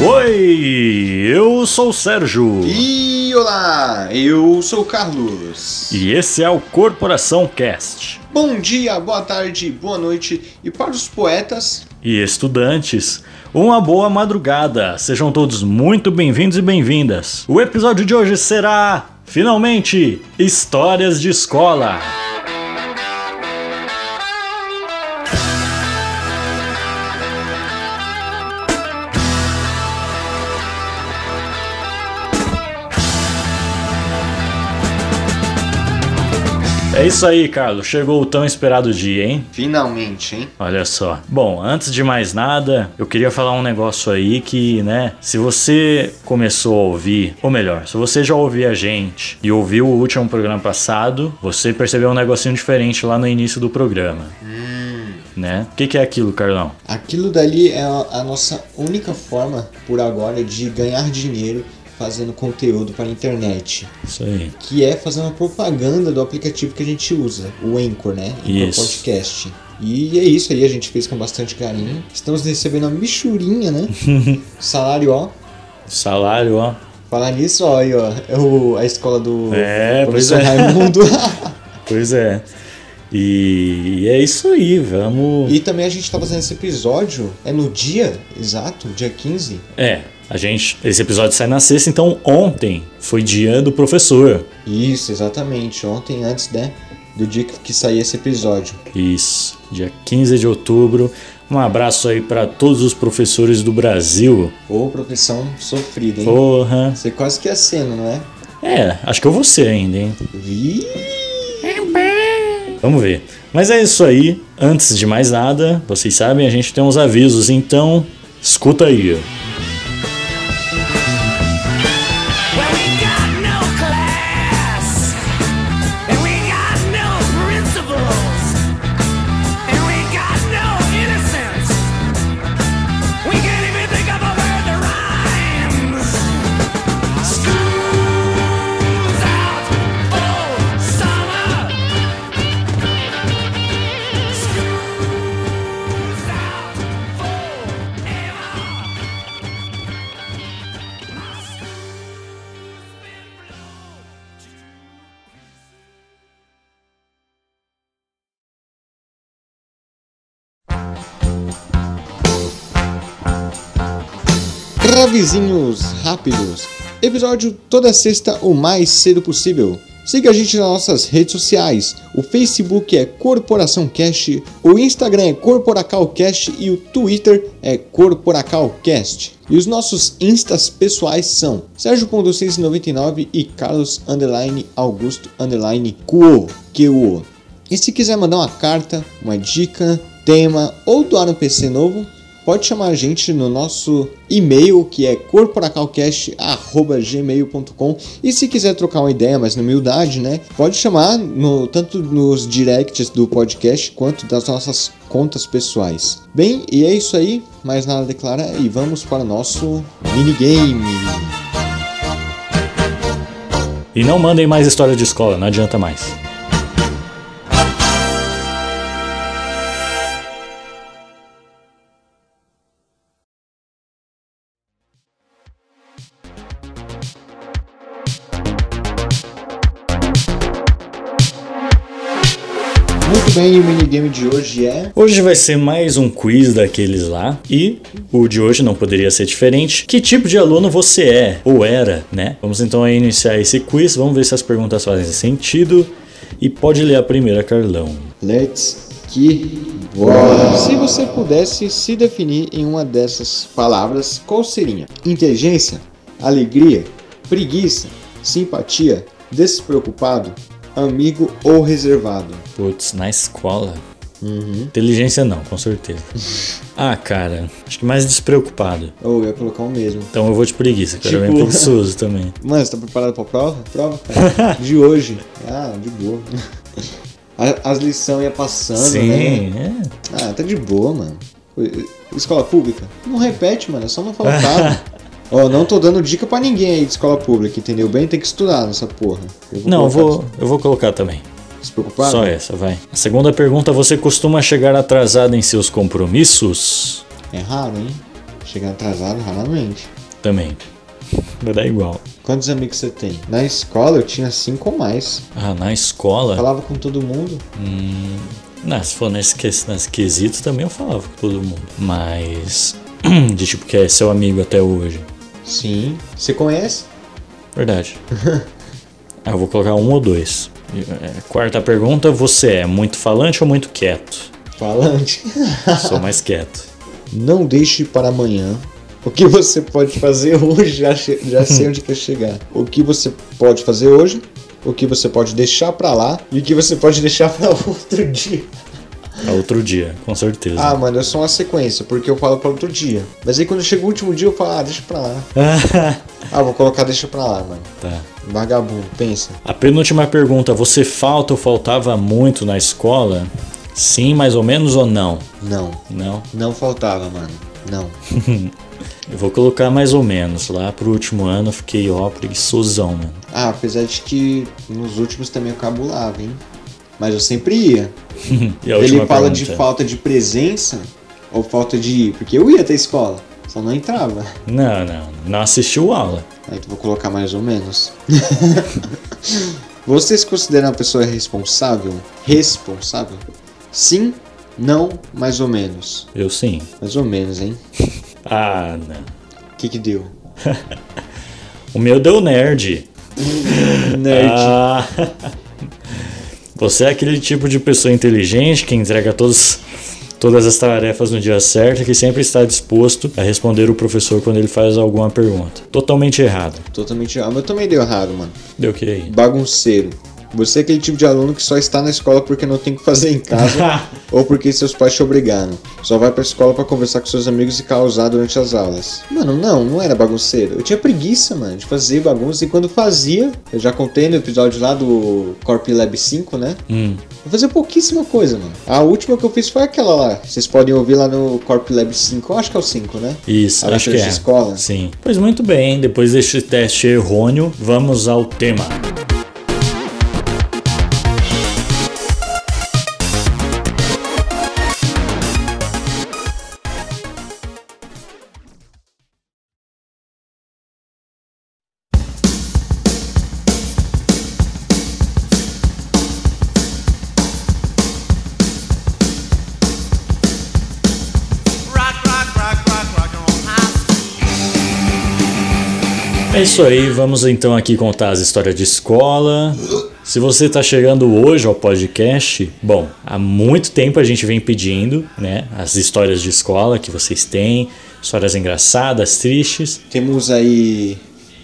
Oi, eu sou o Sérgio. E olá, eu sou o Carlos. E esse é o Corporação Cast. Bom dia, boa tarde, boa noite e para os poetas e estudantes, uma boa madrugada. Sejam todos muito bem-vindos e bem-vindas. O episódio de hoje será, finalmente, Histórias de Escola. É isso aí, Carlos. Chegou o tão esperado dia, hein? Finalmente, hein? Olha só. Bom, antes de mais nada, eu queria falar um negócio aí que, né, se você começou a ouvir, ou melhor, se você já ouviu a gente e ouviu o último programa passado, você percebeu um negocinho diferente lá no início do programa. Hum. Né? O que, que é aquilo, Carlão? Aquilo dali é a nossa única forma, por agora, de ganhar dinheiro fazendo conteúdo para a internet. Isso aí. Que é fazer uma propaganda do aplicativo que a gente usa, o Anchor, né? Anchor Podcast. E é isso aí, a gente fez com bastante carinho. Estamos recebendo uma michurinha, né? Salário, ó. Salário, ó. Falar nisso, ó, aí, ó. É o, a escola do é, professor pois é. Raimundo. pois é. E é isso aí, vamos. E também a gente tá fazendo esse episódio, é no dia exato, dia 15. É, a gente, esse episódio sai na sexta, então ontem foi dia do professor. Isso, exatamente. Ontem, antes né, do dia que sair esse episódio. Isso, dia 15 de outubro. Um abraço aí para todos os professores do Brasil. Ô, profissão sofrida, hein? Porra. Você quase que acena, não é? É, acho que eu vou ser ainda, hein? Vi. Vamos ver. Mas é isso aí. Antes de mais nada, vocês sabem, a gente tem uns avisos, então escuta aí. Avisinhos rápidos. Episódio toda sexta o mais cedo possível. Siga a gente nas nossas redes sociais. O Facebook é Corporação Cast, o Instagram é Corporacalcast e o Twitter é Corporacalcast. E os nossos instas pessoais são Sérgio.699 e Carlos underline Augusto underline Cuo. E se quiser mandar uma carta, uma dica, tema ou doar um PC novo, pode chamar a gente no nosso e-mail que é corporacalcast@gmail.com e se quiser trocar uma ideia, mas na humildade, né, pode chamar no, tanto nos directs do podcast quanto das nossas contas pessoais. Bem, e é isso aí, mais nada a declarar e vamos para o nosso minigame. E não mandem mais história de escola, não adianta mais. Minigame de hoje é. Hoje vai ser mais um quiz daqueles lá. E o de hoje não poderia ser diferente. Que tipo de aluno você é? Ou era, né? Vamos então iniciar esse quiz. Vamos ver se as perguntas fazem sentido. E pode ler a primeira, Carlão. Let's que bora! Se você pudesse se definir em uma dessas palavras, qual seria? Inteligência, alegria, preguiça, simpatia, despreocupado, amigo ou reservado? Putz, na escola. Uhum. Inteligência não, com certeza. ah, cara, acho que mais despreocupado. Ou oh, eu ia colocar o mesmo. Então eu vou de preguiça, cara, tipo... bem preguiçoso também. Mano, você tá preparado pra prova? Prova, cara. de hoje. Ah, de boa. As lições ia passando, Sim, né? É. Ah, tá de boa, mano. Escola pública? Não repete, mano, é só não faltar. Ó, oh, não tô dando dica para ninguém aí de escola pública, entendeu? Bem, tem que estudar nessa porra. Eu não, eu vou, eu vou colocar também. Despreocupado? Só essa, vai. A segunda pergunta: você costuma chegar atrasado em seus compromissos? É raro, hein? Chegar atrasado, raramente. Também. Vai dar igual. Quantos amigos você tem? Na escola eu tinha cinco ou mais. Ah, na escola. Falava com todo mundo. Hum, não, se for nesse, nesse quesito também eu falava com todo mundo. Mas. De tipo que é seu amigo até hoje. Sim. Você conhece? Verdade. ah, eu vou colocar um ou dois. E, é, Quarta pergunta: você é muito falante ou muito quieto? Falante. Sou mais quieto. Não deixe para amanhã. O que você pode fazer hoje? Já, já sei onde quer chegar. O que você pode fazer hoje? O que você pode deixar pra lá? E o que você pode deixar pra outro dia? É outro dia, com certeza. Ah, mano, eu sou uma sequência, porque eu falo pra outro dia. Mas aí quando chega o último dia eu falo, ah, deixa pra lá. Ah, vou colocar deixa pra lá, mano. tá. Vagabundo, pensa. A penúltima pergunta: você falta ou faltava muito na escola? Sim, mais ou menos ou não? Não, Não. não faltava, mano. Não. Eu vou colocar mais ou menos. Lá pro último ano eu fiquei, ó, preguiçosão, mano. Ah, apesar de que nos últimos também eu cabulava, hein? Mas eu sempre ia. Ele fala de pergunta? falta de presença ou falta de ir? Porque eu ia até a escola, só não entrava. Não, não. Não assistiu aula. Aí tu vou colocar mais ou menos. Você se considera uma pessoa responsável? Responsável? Sim, não, mais ou menos. Eu sim. Mais ou menos, hein? Ah, não. O que que deu? O meu deu nerd. Nerd. Ah. Você é aquele tipo de pessoa inteligente que entrega todos, todas as tarefas no dia certo e que sempre está disposto a responder o professor quando ele faz alguma pergunta. Totalmente errado. Totalmente errado. Mas também deu errado, mano. Deu o que aí? Bagunceiro. Você é aquele tipo de aluno que só está na escola porque não tem o que fazer em casa ou porque seus pais te obrigaram. Só vai pra escola pra conversar com seus amigos e causar durante as aulas. Mano, não, não era bagunceiro. Eu tinha preguiça, mano, de fazer bagunça. E quando fazia, eu já contei no episódio lá do Corp Lab 5, né? Hum, Eu fazia pouquíssima coisa, mano. A última que eu fiz foi aquela lá. Vocês podem ouvir lá no Corp Lab 5. Eu acho que é o 5, né? isso, A acho que é. escola. Sim. Pois muito bem, depois deste teste errôneo, vamos ao tema. Isso aí, vamos então aqui contar as histórias de escola. Se você está chegando hoje ao podcast, bom, há muito tempo a gente vem pedindo, né, as histórias de escola que vocês têm, histórias engraçadas, tristes. Temos aí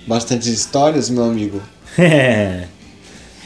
bastantes histórias, meu amigo.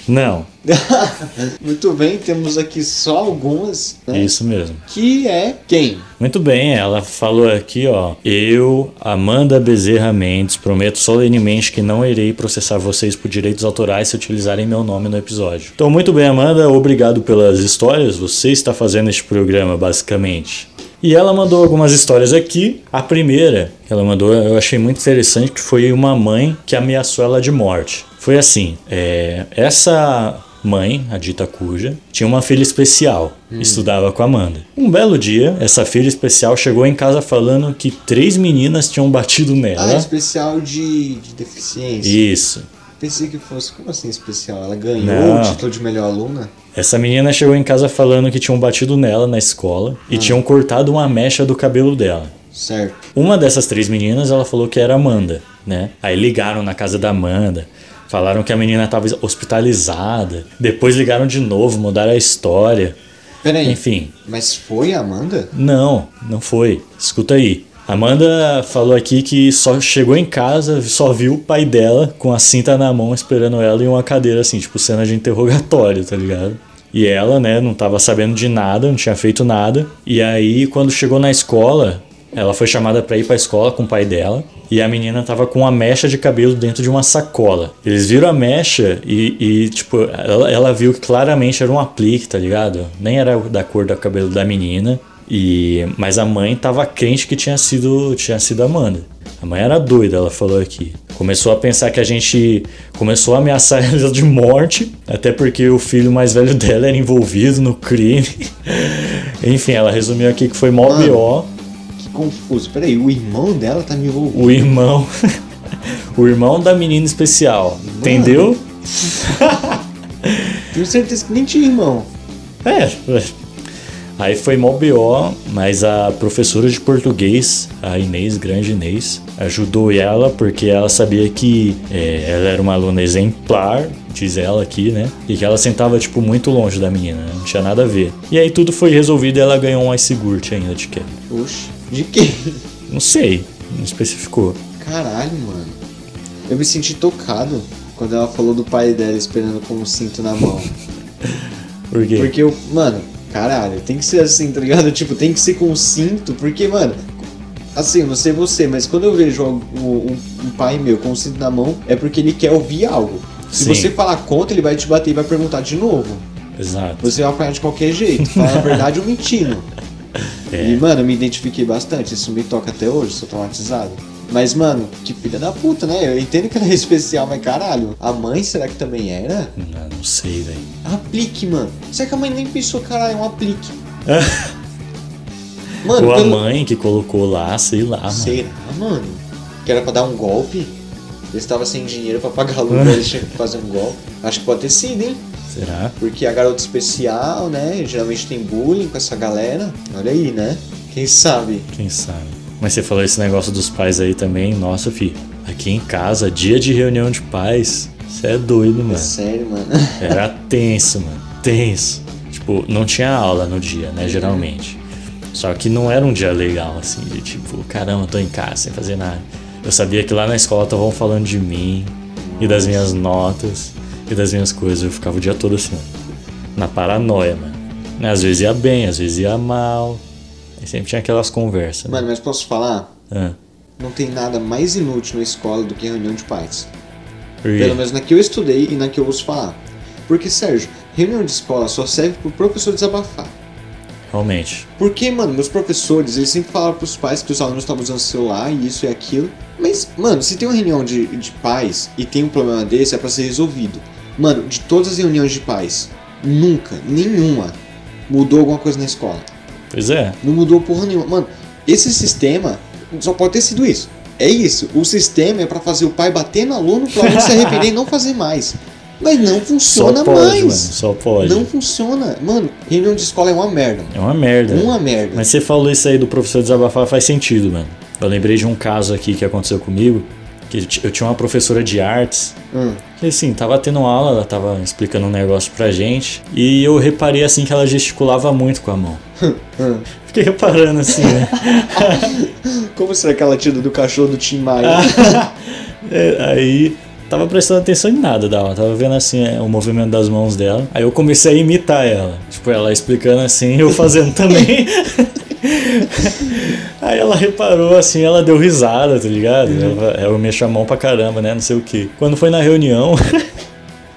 Não, Muito bem, temos aqui só algumas, né? isso mesmo. Que é quem? Muito bem, ela falou aqui, ó. Eu, Amanda Bezerra Mendes, prometo solenemente que não irei processar vocês por direitos autorais se utilizarem meu nome no episódio. Então, muito bem, Amanda, obrigado pelas histórias. Você está fazendo este programa, basicamente. E ela mandou algumas histórias aqui. A primeira que ela mandou eu achei muito interessante, que foi uma mãe que ameaçou ela de morte. Foi assim, é, essa mãe, a dita cuja, tinha uma filha especial, estudava com a Amanda. Um belo dia, essa filha especial chegou em casa falando que três meninas tinham batido Ah, nela. especial de, de deficiência. Isso. Pensei que fosse, como assim especial? Ela ganhou Não. o título de melhor aluna? Essa menina chegou em casa falando que tinham batido nela na escola e tinham cortado uma mecha do cabelo dela. Certo. Uma dessas três meninas, ela falou que era Amanda, né? Aí ligaram na casa da Amanda, falaram que a menina estava hospitalizada. Depois ligaram de novo, mudaram a história. Peraí, Enfim, mas foi a Amanda? não, não foi. Escuta aí. Amanda falou aqui que só chegou em casa, só viu o pai dela com a cinta na mão esperando ela em uma cadeira assim, tipo cena de interrogatório, tá ligado? E ela, né, não tava sabendo de nada, não tinha feito nada. E aí, quando chegou na escola, ela foi chamada pra ir pra escola com o pai dela. E a menina tava com uma mecha de cabelo dentro de uma sacola. Eles viram a mecha e, e, tipo, ela, ela viu que claramente era um aplique, tá ligado? Nem era da cor do cabelo da menina. E, mas a mãe tava crente que tinha sido, tinha sido a Amanda. A mãe era doida, ela falou aqui. Começou a pensar que a gente começou a ameaçar ela de morte, até porque o filho mais velho dela era envolvido no crime. Enfim, ela resumiu aqui que foi mó. BO. Confuso. Peraí, o irmão dela tá me envolvido. O irmão. o irmão da menina especial. Entendeu? Tenho certeza que nem tinha irmão. É. Aí foi mó BO, mas a professora de português, a Inês, grande Inês, ajudou ela porque ela sabia que é, ela era uma aluna exemplar, diz ela aqui, né? E que ela sentava, tipo, muito longe da menina, né? não tinha nada a ver. E aí tudo foi resolvido e ela ganhou um ice ainda de queda. Oxe, de quê? Não sei, não especificou. Caralho, mano. Eu me senti tocado quando ela falou do pai dela esperando com um cinto na mão. Por quê? Porque eu, mano, caralho, tem que ser assim, tá ligado? Tipo, tem que ser com cinto, porque, mano, assim, não sei você, mas quando eu vejo um, um- um pai meu com um cinto na mão, é porque ele quer ouvir algo. Se Sim. você falar contra, ele vai te bater e vai perguntar de novo. Exato. Você vai apanhar de qualquer jeito, falar a verdade ou mentindo. É. E, mano, eu me identifiquei bastante, isso me toca até hoje, sou traumatizado. Mas, mano, que filha da puta, né? Eu entendo que ela é especial, mas caralho, a mãe será que também era? Não, não sei, velho. Aplique, mano. Será que a mãe nem pensou, caralho, é um aplique? Mano, Ou a pelo- mãe que colocou lá, sei lá, mano. Será, mano? Que era pra dar um golpe? Eles estavam sem dinheiro pra pagar a luta, eles tinham que fazer um golpe. Acho que pode ter sido, hein? Será? Porque a garota especial, né? Geralmente tem bullying com essa galera. Olha aí, né? Quem sabe? Quem sabe? Mas você falou esse negócio dos pais aí também. Nossa, fi. Aqui em casa, dia de reunião de pais. Você é doido, mano. Sério, mano. Era tenso, mano. Tenso. Tipo, não tinha aula no dia, né? Geralmente. Só que não era um dia legal, assim, de tipo, caramba, tô em casa sem fazer nada. Eu sabia que lá na escola estavam falando de mim e das minhas notas e das minhas coisas. Eu ficava o dia todo assim, na paranoia, mano. Né, Às vezes ia bem, às vezes ia mal. E sempre tinha aquelas conversas. Né? Mano, mas posso falar? Ah, Não tem nada mais inútil na escola do que reunião de pais. Pelo menos na que eu estudei e na que eu ouço falar. Porque, Sérgio, reunião de escola só serve pro professor desabafar. Realmente. Porque, mano, meus professores, eles sempre falaram pros pais que os alunos estavam usando celular e isso e aquilo. Mas, mano, se tem uma reunião de, de pais e tem um problema desse, é pra ser resolvido. Mano, de todas as reuniões de pais, nunca, nenhuma, mudou alguma coisa na escola. Pois é. Não mudou porra nenhuma. Mano, esse sistema só pode ter sido isso. É isso. O sistema é pra fazer o pai bater no aluno pro aluno se arrepender e não fazer mais. Mas não Só funciona pode, mais. mano. Só pode. Não funciona. Mano, reunião de escola é uma merda. É uma merda. Uma merda. Mas você falou isso aí do professor desabafar, faz sentido, mano. Eu lembrei de um caso aqui que aconteceu comigo, que eu tinha uma professora de artes, Hum. Que assim, tava tendo aula, ela tava explicando um negócio pra gente, e eu reparei assim que ela gesticulava muito com a mão. Hum. Fiquei reparando assim, né? Como será que ela tira do cachorro do Tim Maia? É, aí tava prestando atenção em nada da aula, tava vendo assim é, o movimento das mãos dela. Aí eu comecei a imitar ela. Tipo, ela explicando assim, eu fazendo também. Aí ela reparou assim, ela deu risada, tá ligado? Ela, eu mexo a mão pra caramba, né? Não sei o que. Quando foi na reunião,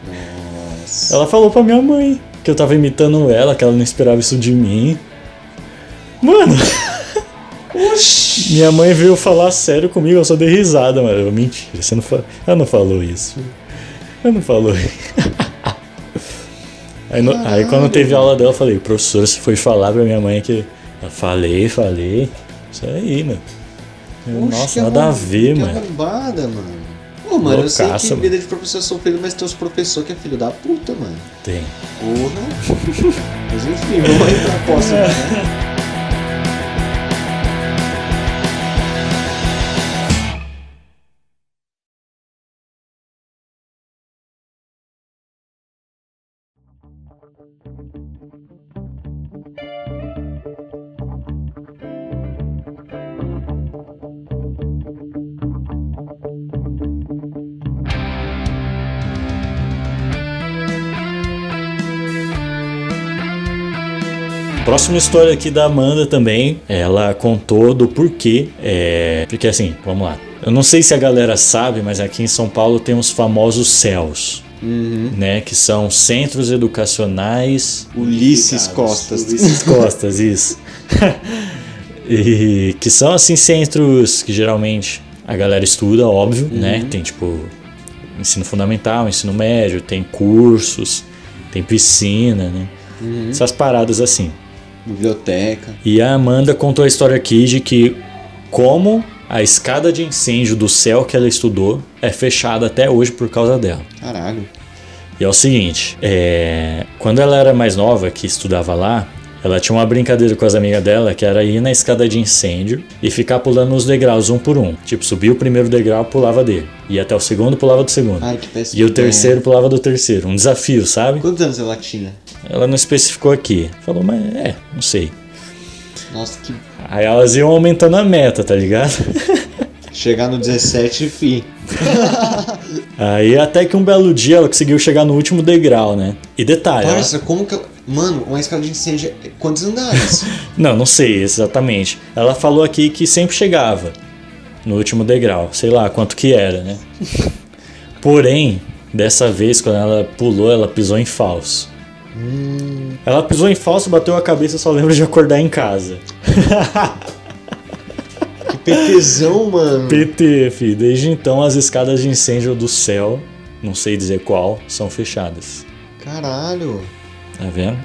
Nossa. ela falou pra minha mãe que eu tava imitando ela, que ela não esperava isso de mim. Mano, Oxi. minha mãe veio falar sério comigo, eu só dei risada, mano. Eu, Mentira, você não falou. Ela não falou isso. Ela não falou isso. Aí, no- aí quando teve aula dela, eu falei, professora, você foi falar pra minha mãe que. Falei, falei. Isso aí, mano. Oxe, Nossa, nada a ver, que mano. arrombada, mano. Pô, mano, eu sei Loucaça, que mano. vida de professor é sofrido, mas tem os professores que é filho da puta, mano. Tem. Porra. mas enfim, vamos aí pra próxima, né? Próxima história aqui da Amanda também. Ela contou do porquê. É... Porque assim, vamos lá. Eu não sei se a galera sabe, mas aqui em São Paulo tem os famosos CELS. Né, que são Centros Educacionais Ulisses Costas. Ulisses Costas, isso. e que são assim centros que geralmente a galera estuda, óbvio, né? Tem tipo ensino fundamental, ensino médio, tem cursos, tem piscina, né? Essas paradas assim. Biblioteca. E a Amanda contou a história aqui de que como a escada de incêndio do céu que ela estudou é fechada até hoje por causa dela. Caralho. E é o seguinte, é, quando ela era mais nova, que estudava lá, ela tinha uma brincadeira com as amigas dela que era ir na escada de incêndio e ficar pulando os degraus um por um. Tipo, subia o primeiro degrau, pulava dele. Ia até o segundo, pulava do segundo. Ai, que péssimo. E o terceiro pulava do terceiro. Um desafio, sabe? Quantos anos ela tinha? Ela não especificou aqui. Falou, mas é, não sei. Nossa, que. Aí elas iam aumentando a meta, tá ligado? Chegar no 17, fi. Aí até que um belo dia ela conseguiu chegar no último degrau, né? E detalhe, ela- Parça, como que. ela- Mano, uma escada de incêndio. é- Quantos andares? Não, não sei exatamente. Ela falou aqui que sempre chegava no último degrau. Sei lá quanto que era, né? Porém, dessa vez, quando ela pulou, ela pisou em falso. Ela pisou em falso, bateu a cabeça, só lembra de acordar em casa. Que PTzão, mano. PT, fi. Desde então, as escadas de incêndio do céu, não sei dizer qual, são fechadas. Caralho. Tá vendo?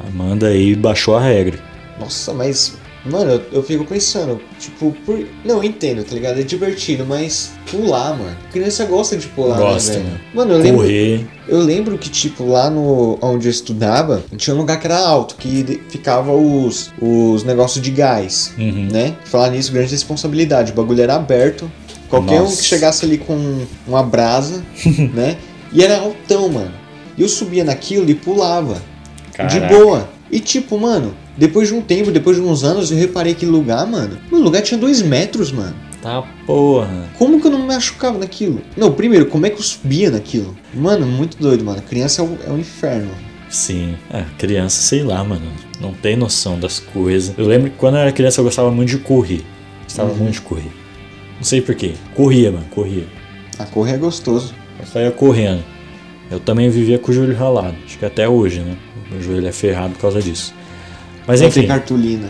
Amanda aí baixou a regra. Nossa, mas. Mano, eu, eu fico pensando, tipo, por... Não, eu entendo, tá ligado? É divertido, mas pular, mano. Criança gosta de pular, Gosta, né, velho? né? Mano, eu lembro. Correr. Eu lembro que, tipo, lá no onde eu estudava, tinha um lugar que era alto, que de- ficava os, os negócios de gás, Uhum. né? Falar nisso, grande responsabilidade. O bagulho era aberto. Qualquer um Nossa. que chegasse ali com uma brasa, né? E era altão, mano. E eu subia naquilo e pulava. De Caraca. boa. E tipo, mano, depois de um tempo, depois de uns anos, eu reparei que lugar, mano. O lugar tinha dois metros, mano. Tá porra. Como que eu não me machucava naquilo? Não, primeiro, como é que eu subia naquilo? Mano, muito doido, mano. Criança é um, é um inferno. Sim, é, criança, sei lá, mano. Não tem noção das coisas. Eu lembro que quando eu era criança eu gostava muito de correr. Gostava muito de correr. Não sei porquê. Corria, mano, corria. A correr é gostoso. Eu saía correndo. Eu também vivia com o joelho ralado. Acho que até hoje, né? Meu joelho é ferrado por causa disso. Mas Não enfim. tem cartolina.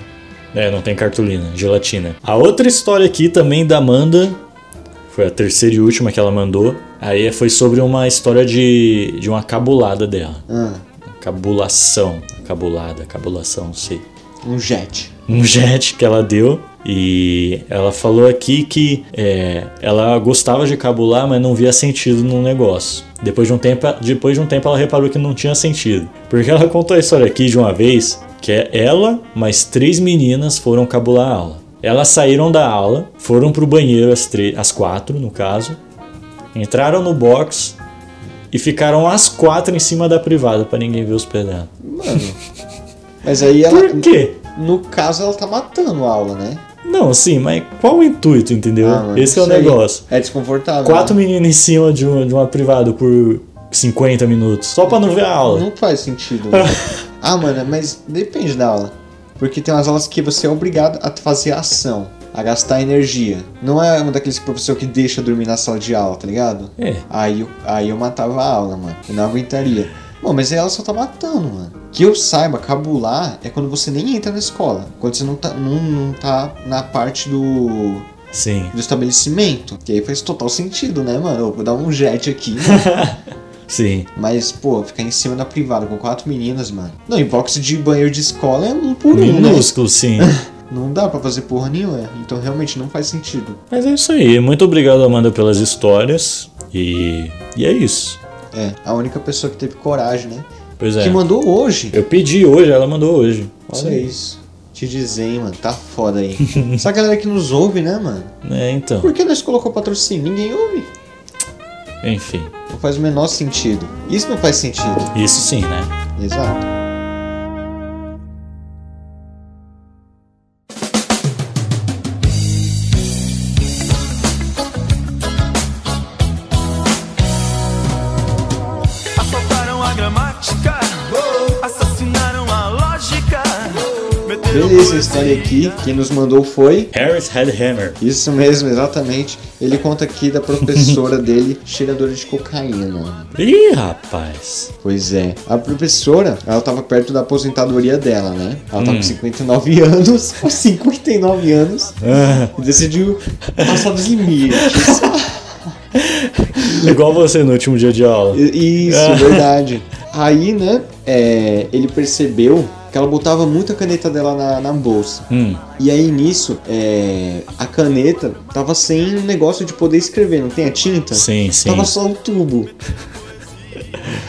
É, não tem cartolina, gelatina. A outra história aqui também da Amanda, foi a terceira e última que ela mandou. Aí foi sobre uma história de, de uma cabulada dela. Ah, Cabulação. Cabulada, cabulação, não sei. um jet. Um jet que ela deu. E ela falou aqui que é, ela gostava de cabular, mas não via sentido no negócio. Depois de, um tempo, depois de um tempo ela reparou que não tinha sentido. Porque ela contou a história aqui de uma vez que é ela mais três meninas foram cabular a aula. Elas saíram da aula, foram pro banheiro as, três, as quatro, no caso, entraram no box e ficaram as quatro em cima da privada pra ninguém ver os pés dela. Mano. Mas aí ela. Por quê? No caso, ela tá matando a aula, né? Não, sim, mas qual o intuito, entendeu? Ah, mano, Esse é o negócio. É desconfortável. Quatro né? meninas em cima de uma, de uma privada por 50 minutos, só pra não ver a aula. Não faz sentido. ah, mano, mas depende da aula. Porque tem umas aulas que você é obrigado a fazer ação, a gastar energia. Não é um daqueles professor que deixa dormir na sala de aula, tá ligado? É. Aí, eu- aí eu matava a aula, mano. Eu não aguentaria. Bom, mas aí ela só tá matando, mano. Que eu saiba, cabular é quando você nem entra na escola. Quando você não tá, não, não tá na parte do, Sim. do estabelecimento. Que aí faz total sentido, né, mano? Eu vou dar um jet aqui? Sim. Mas, pô, ficar em cima da privada com quatro meninas, mano. Não, e box de banheiro de escola é um por um, né? Minúsculo, sim. Não dá pra fazer porra nenhuma. Então realmente não faz sentido. Mas é isso aí. Muito obrigado, Amanda, pelas histórias. E, e é isso. É, a única pessoa que teve coragem, né? Pois é. Que mandou hoje. Eu pedi hoje, ela mandou hoje. Isso Olha aí. isso. Te dizer, hein, mano. Tá foda aí. Essa galera que nos ouve, né, mano? É, então. Por que nós colocou patrocínio? Ninguém ouve. Enfim. Faz o menor sentido. Isso não faz sentido. Isso sim, né? Exato. Beleza, a história aqui. Quem nos mandou foi. Harris Headhammer. Isso mesmo, exatamente. Ele conta aqui da professora dele, cheiradora de cocaína. Ih, rapaz. Pois é. A professora, ela tava perto da aposentadoria dela, né? Ela tava Hum. com 59 anos, com 59 anos, Ah, e decidiu passar dos limites. igual você no último dia de aula. Isso, Ah. verdade. Aí, né, é, ele percebeu que ela botava muita caneta dela na, na bolsa. Hum. E aí nisso, é, a caneta tava sem um negócio de poder escrever, não tem a tinta? Sim, sim. Tava só um tubo.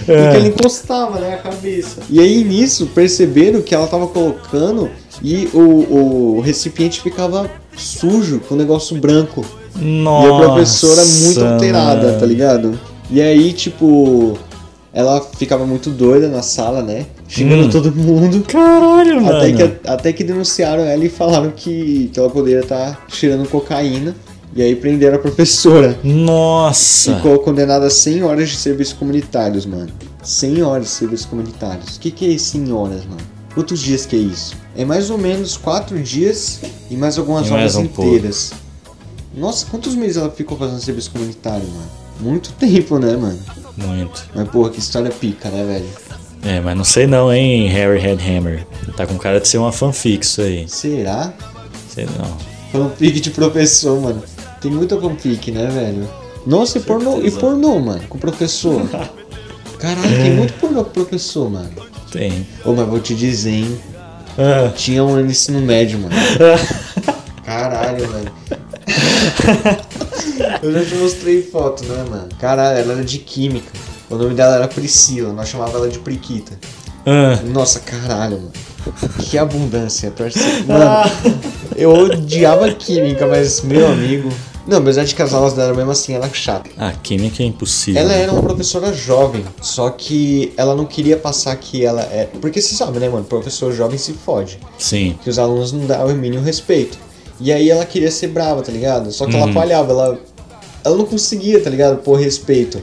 É. Porque ela encostava, né, a cabeça. E aí nisso, perceberam que ela tava colocando e o, o recipiente ficava sujo, com um negócio branco. Nossa. E a professora muito alterada, tá ligado? E aí, tipo, ela ficava muito doida na sala, né? Xingando Hum. todo mundo. Caralho, mano. Até que, até que denunciaram ela e falaram que, que ela poderia estar cheirando cocaína. E aí prenderam a professora. Nossa. Ficou condenada a 100 horas de serviços comunitários, mano. 100 horas de serviços comunitários. O que, que é 100 horas, mano? Quantos dias que é isso? É mais ou menos 4 dias e mais algumas E mais horas um pouco. inteiras. Nossa, quantos meses ela ficou fazendo serviço comunitário, mano? Muito tempo, né, mano? Muito. Mas, porra, que história pica, né, velho? É, mas não sei não, hein, Harry Headhammer. Tá com cara de ser uma fanfic isso aí. Será? Sei não. Fanfic de professor, mano. Tem muita fanfic, né, velho? Nossa, e pornô, e pornô, mano, com professor. Caralho, tem muito pornô com professor, mano. Tem. Ô, mas vou te dizer, hein? Ah. Tinha um no ensino médio, mano. Caralho, mano. Eu já te mostrei foto, né, mano? Caralho, ela era de química. O nome dela era Priscila, nós chamava ela de Priquita. Ah. Nossa, caralho, mano. Que abundância. Mano, eu odiava química, mas meu amigo. Não, apesar de que as aulas dela mesmo assim era chata. Ah, química é impossível. Ela era uma professora jovem, só que ela não queria passar que ela é. Porque você sabe, né, mano? Professor jovem se fode. Sim. Que os alunos não davam o mínimo respeito. E aí ela queria ser brava, tá ligado? Só que ela Hum. falhava, ela. Ela não conseguia, tá ligado? Por respeito.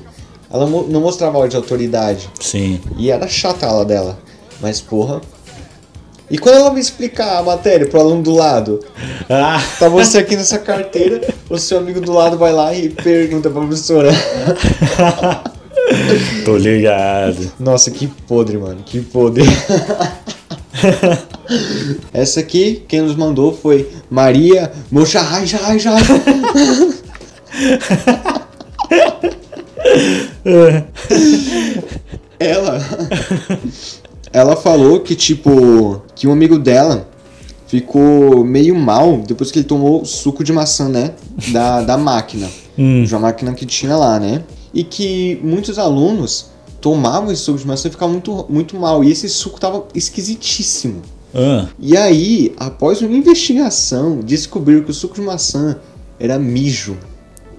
Ela não mostrava aula de autoridade. Sim. E era chata a aula dela. Mas, porra. E quando ela me explicar a matéria pro aluno do lado, Ah. tá você aqui nessa carteira, o seu amigo do lado vai lá e pergunta pra professora. Tô ligado. Nossa, que podre, mano, que podre. Essa aqui, quem nos mandou foi Maria Mochahai, Jai, Jai. Ela. Ela falou que, tipo, que um amigo dela ficou meio mal depois que ele tomou suco de maçã, né? Da, da máquina. Hum. De uma máquina que tinha lá, né? E que muitos alunos tomavam esse suco de maçã e ficavam muito, muito mal. E esse suco tava esquisitíssimo. Ah. E aí, após uma investigação, descobriram que o suco de maçã era mijo.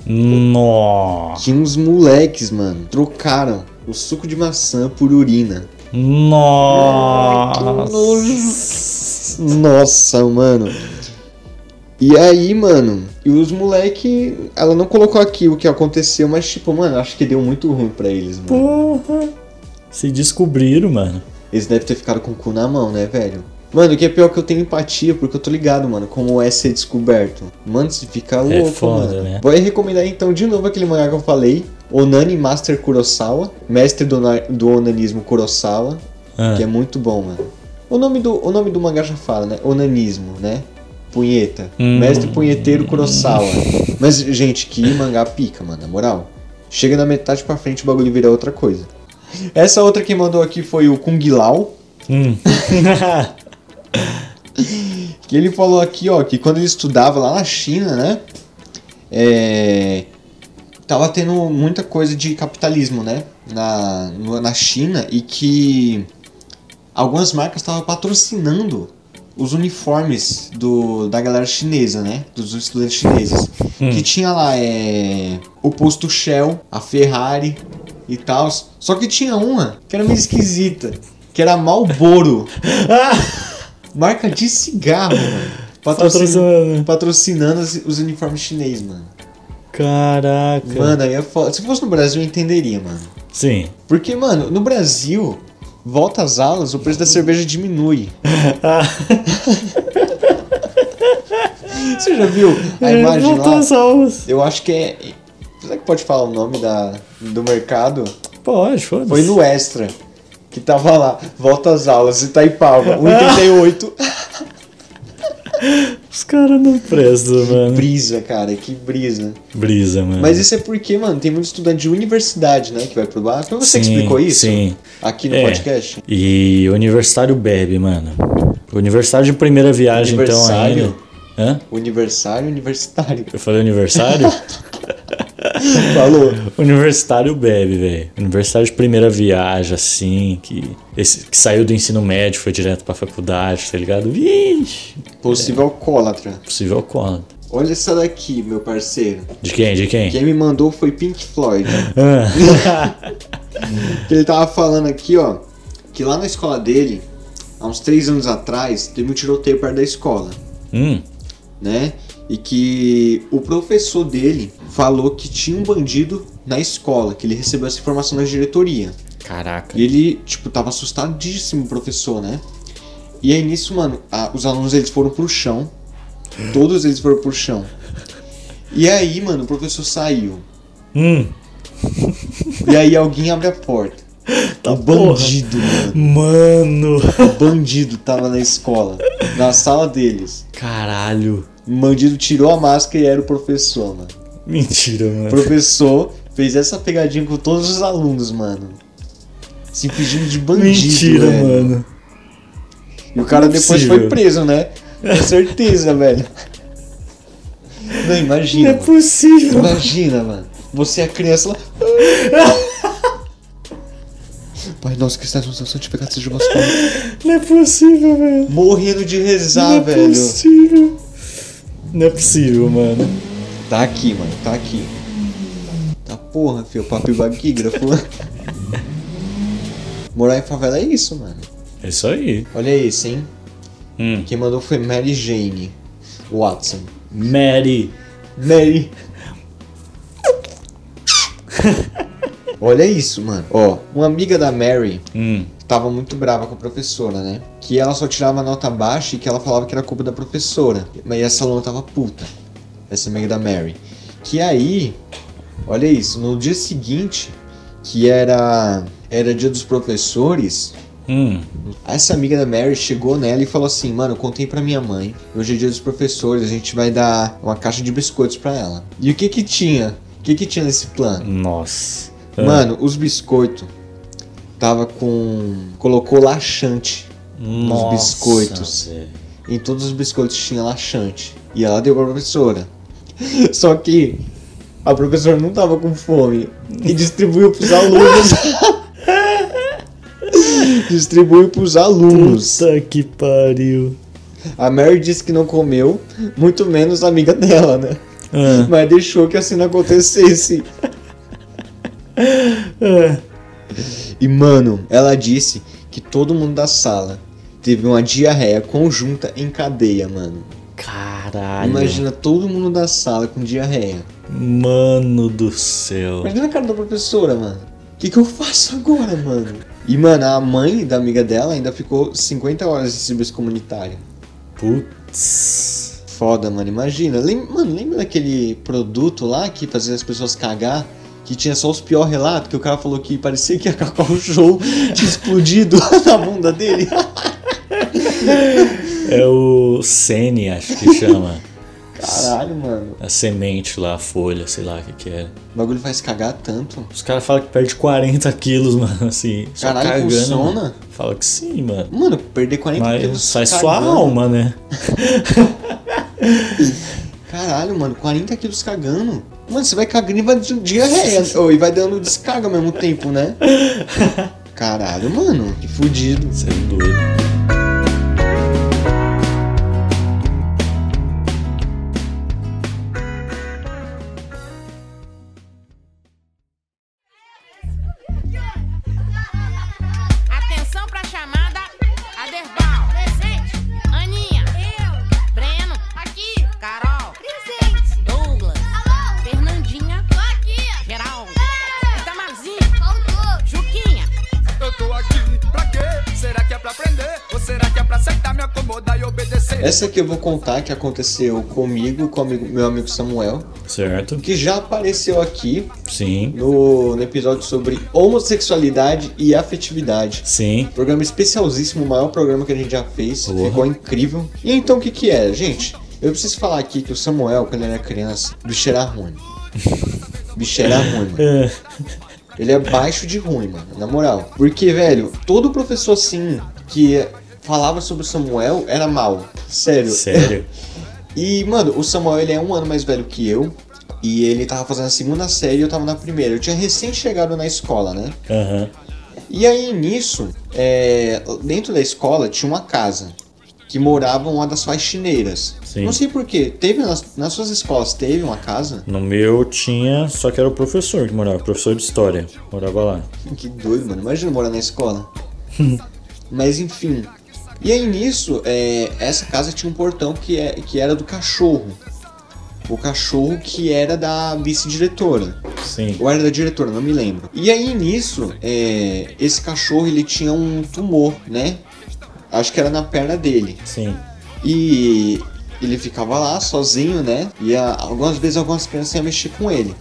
Nossa. Que uns moleques, mano, trocaram o suco de maçã por urina. Nossa. Nossa, mano. E aí, mano, e os moleque, ela não colocou aqui o que aconteceu, mas tipo, mano, acho que deu muito ruim pra eles, mano. Porra. Se descobriram, mano. Eles devem ter ficado com o cu na mão, né, velho? Mano, o que é pior que eu tenho empatia, porque eu tô ligado, mano, como é ser descoberto. Mano, se fica louco, foda, mano. né? Vou recomendar então de novo aquele mangá que eu falei, Onani Master Kurosawa, mestre do, do onanismo Kurosawa, Ah. que é muito bom, mano. O nome do, o nome do mangá já fala, né? Onanismo, né? Punheta. Hum. Mestre punheteiro Kurosawa. Mas, gente, que mangá pica, mano, na moral. Chega na metade pra frente o bagulho vira outra coisa. Essa outra que mandou aqui foi o Kung Lao. Hum. Que ele falou aqui, ó, que quando ele estudava lá na China, né? É, tava tendo muita coisa de capitalismo, né? Na, na China e que algumas marcas estavam patrocinando os uniformes do, da galera chinesa, né? Dos estudantes chineses. Que tinha lá é, o posto Shell, a Ferrari e tal. Só que tinha uma que era meio esquisita, que era Marlboro. Marca de cigarro, mano. Patrocin... Patrocinando. Patrocinando os, uniformes chineses, mano. Caraca. Mano, aí é foda. Se fosse no Brasil, eu entenderia, mano. Sim. Porque, mano, no Brasil, volta às aulas, o preço da cerveja diminui. Você já viu a imagem Voltou lá? às aulas. Eu acho que é. Será que pode falar o nome da, do mercado? Pode, foda-se. Foi no Extra. Que tava lá, volta às aulas, Itaipava, 1,88. Os caras não prestam, mano. Brisa, cara, que brisa. Brisa, mano. Mas isso é porque, mano, tem muito estudante de universidade, né, que vai pro bar. Foi você que Sim, explicou isso? sim. Aqui no É. podcast? E universitário bebe, mano. Universitário de primeira viagem, então, Aniversário? ainda. Hã? Universitário universitário. Eu falei aniversário? Falou. Universitário bebe, velho. Universitário de primeira viagem, assim, que, esse, que saiu do ensino médio, foi direto pra faculdade, tá ligado? Vixe, Possível alcoólatra. possível alcoólatra. Olha essa daqui, meu parceiro. De quem? De quem? Quem me mandou foi Pink Floyd. Ah, ele tava falando aqui, ó, que lá na escola dele, há uns três anos atrás, teve um tiroteio perto da escola, hum, né? E que o professor dele falou que tinha um bandido na escola, que ele recebeu essa informação da diretoria. caraca. E ele, tipo, tava assustadíssimo, o professor, né? E aí nisso, mano, a- os alunos eles foram pro chão. Todos eles foram pro chão. E aí, mano, o professor saiu. Hum, E aí alguém abre a porta. Tá o bandido, mano. mano. O bandido tava na escola, na sala deles. Caralho. O bandido tirou a máscara e era o professor, mano. Mentira, O mano. professor fez essa pegadinha com todos os alunos, mano. Se fingindo de bandido, Mentira, velho. mano. E o cara Não é depois possível. foi preso, né? Com certeza, velho. Não, Não imagina. é mano. possível. Imagina, mano. Você é a criança lá. Pai nosso que estás no céu, santificado seja o vosso nome. Não é possível, velho. Morrendo de rezar, Não é velho. possível. Não é possível, mano. Tá aqui, mano. Tá aqui. Tá porra, filho. Papo baquígrafo. Morar em favela é isso, mano. É isso aí. Olha isso, hein? Hum. Quem mandou foi Mary Jane Watson. Mary. Mary. Olha isso, mano. Ó, uma amiga da Mary Hum. Tava muito brava com a professora, né? Que ela só tirava nota baixa e que ela falava que era culpa da professora. Mas essa aluna tava puta. Essa amiga da Mary. Que aí, olha isso, no dia seguinte, que era era dia dos professores, Hum. essa amiga da Mary chegou nela e falou assim: Mano, contei pra minha mãe. Hoje é dia dos professores, a gente vai dar uma caixa de biscoitos pra ela. E o que que tinha? O que que tinha nesse plano? Nossa. Mano, os biscoitos tava com. colocou laxante Nossa, biscoitos. velho. Em todos os biscoitos tinha laxante. E ela deu pra professora. Só que a professora não tava com fome e distribuiu pros alunos. distribuiu pros alunos. Puta que pariu. A Mary disse que não comeu, muito menos a amiga dela, né? Ah. Mas deixou que assim não acontecesse. É. E mano, ela disse que todo mundo da sala teve uma diarreia conjunta em cadeia, mano. Caralho. Imagina todo mundo da sala com diarreia. Mano do céu. Imagina a cara da professora, mano. O que, que eu faço agora, mano? E, mano, a mãe da amiga dela ainda ficou 50 horas de serviço comunitário. Putz. Foda, mano. Imagina. Lem mano, lembra daquele produto lá que fazia as pessoas cagar? Que tinha só os piores relatos, que o cara falou que parecia que ia acabar o show, tinha explodido na bunda dele. É o Sene, acho que chama. Caralho, mano. A semente lá, a folha, sei lá o que que é. O bagulho faz cagar tanto. Os caras falam que perde 40 quilos, mano, assim. Caralho, cagando. funciona? Mano. Fala que sim, mano. Mano, perder 40 Mas quilos. sai sua alma, né? Caralho, mano, 40 quilos cagando. Mano, você vai cagando e vai de diarreia. Ou, e vai dando descarga ao mesmo tempo, né? Caralho, mano, que fudido. Você é doido. Essa aqui eu vou contar que aconteceu comigo com o amigo- meu amigo Samuel, Certo? que já apareceu aqui Sim. no, no episódio sobre homossexualidade e afetividade. Sim. Programa especialzíssimo, o maior programa que a gente já fez. Porra. Ficou incrível. E então o que que é? Gente, eu preciso falar aqui que o Samuel, quando ele era criança, bicho era ruim. Bicho era ruim, mano. É. Ele é baixo de ruim, mano, na moral. Porque, velho, todo professor assim que falava sobre o Samuel era mal. Sério. Sério. E, mano, o Samuel ele é um ano mais velho que eu. E ele tava fazendo a segunda série e eu tava na primeira. Eu tinha recém chegado na escola, né? Aham. E aí nisso, é, dentro da escola tinha uma casa que morava uma das faxineiras. Sim. Não sei porquê. Teve nas, nas suas escolas, teve uma casa? No meu tinha, só que era o professor que morava, professor de história. Morava lá. Que doido, mano. Imagina morar na escola. Mas enfim. E aí nisso, é, essa casa tinha um portão que, é, que era do cachorro. O cachorro que era da vice-diretora. Sim. Ou era da diretora, não me lembro. E aí nisso, é, esse cachorro ele tinha um tumor, né? Acho que era na perna dele. Sim. E ele ficava lá sozinho, né? E a- algumas vezes algumas crianças iam mexer com ele.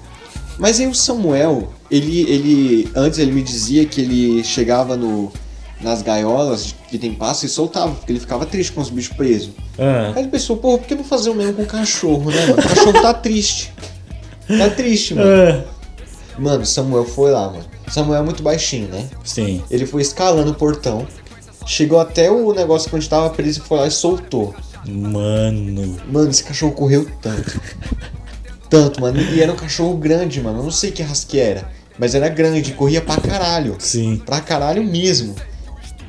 Mas aí o Samuel, ele, ele antes ele me dizia que ele chegava no, nas gaiolas que tem passo e soltava, porque ele ficava triste com os bichos presos. Ah, Aí ele pensou, pô, por que não fazer o mesmo com o cachorro, né, mano? O cachorro tá triste. Tá triste, mano. ah. Mano, Samuel foi lá, mano. Samuel é muito baixinho, né? Sim. Ele foi escalando o portão, chegou até o negócio que onde tava preso e foi lá e soltou. Mano. Mano, esse cachorro correu tanto. Tanto, mano. E era um cachorro grande, mano. Eu não sei que raça que era. Mas era grande, corria pra caralho. Sim. Pra caralho mesmo.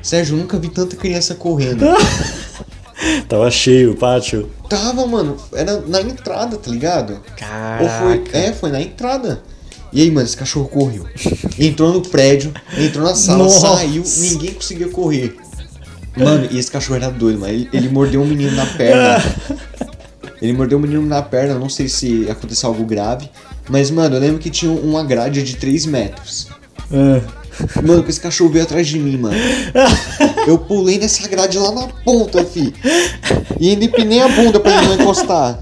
Sérgio, nunca vi tanta criança correndo. Tava cheio o pátio. Tava, mano. Era na entrada, tá ligado? Ou Caraca. foi. É, foi na entrada. E aí, mano, esse cachorro correu. Entrou no prédio, entrou na sala, Nossa. saiu, ninguém conseguia correr. Mano, e esse cachorro era doido, mano. Ele, ele mordeu um menino na perna. Ele mordeu um menino na perna, não sei se aconteceu algo grave. Mas, mano, eu lembro que tinha uma grade de 3 metros. Ah. Mano, que esse cachorro veio atrás de mim, mano. Eu pulei nessa grade lá na ponta, fi. E ainda empinei a bunda pra ele não encostar.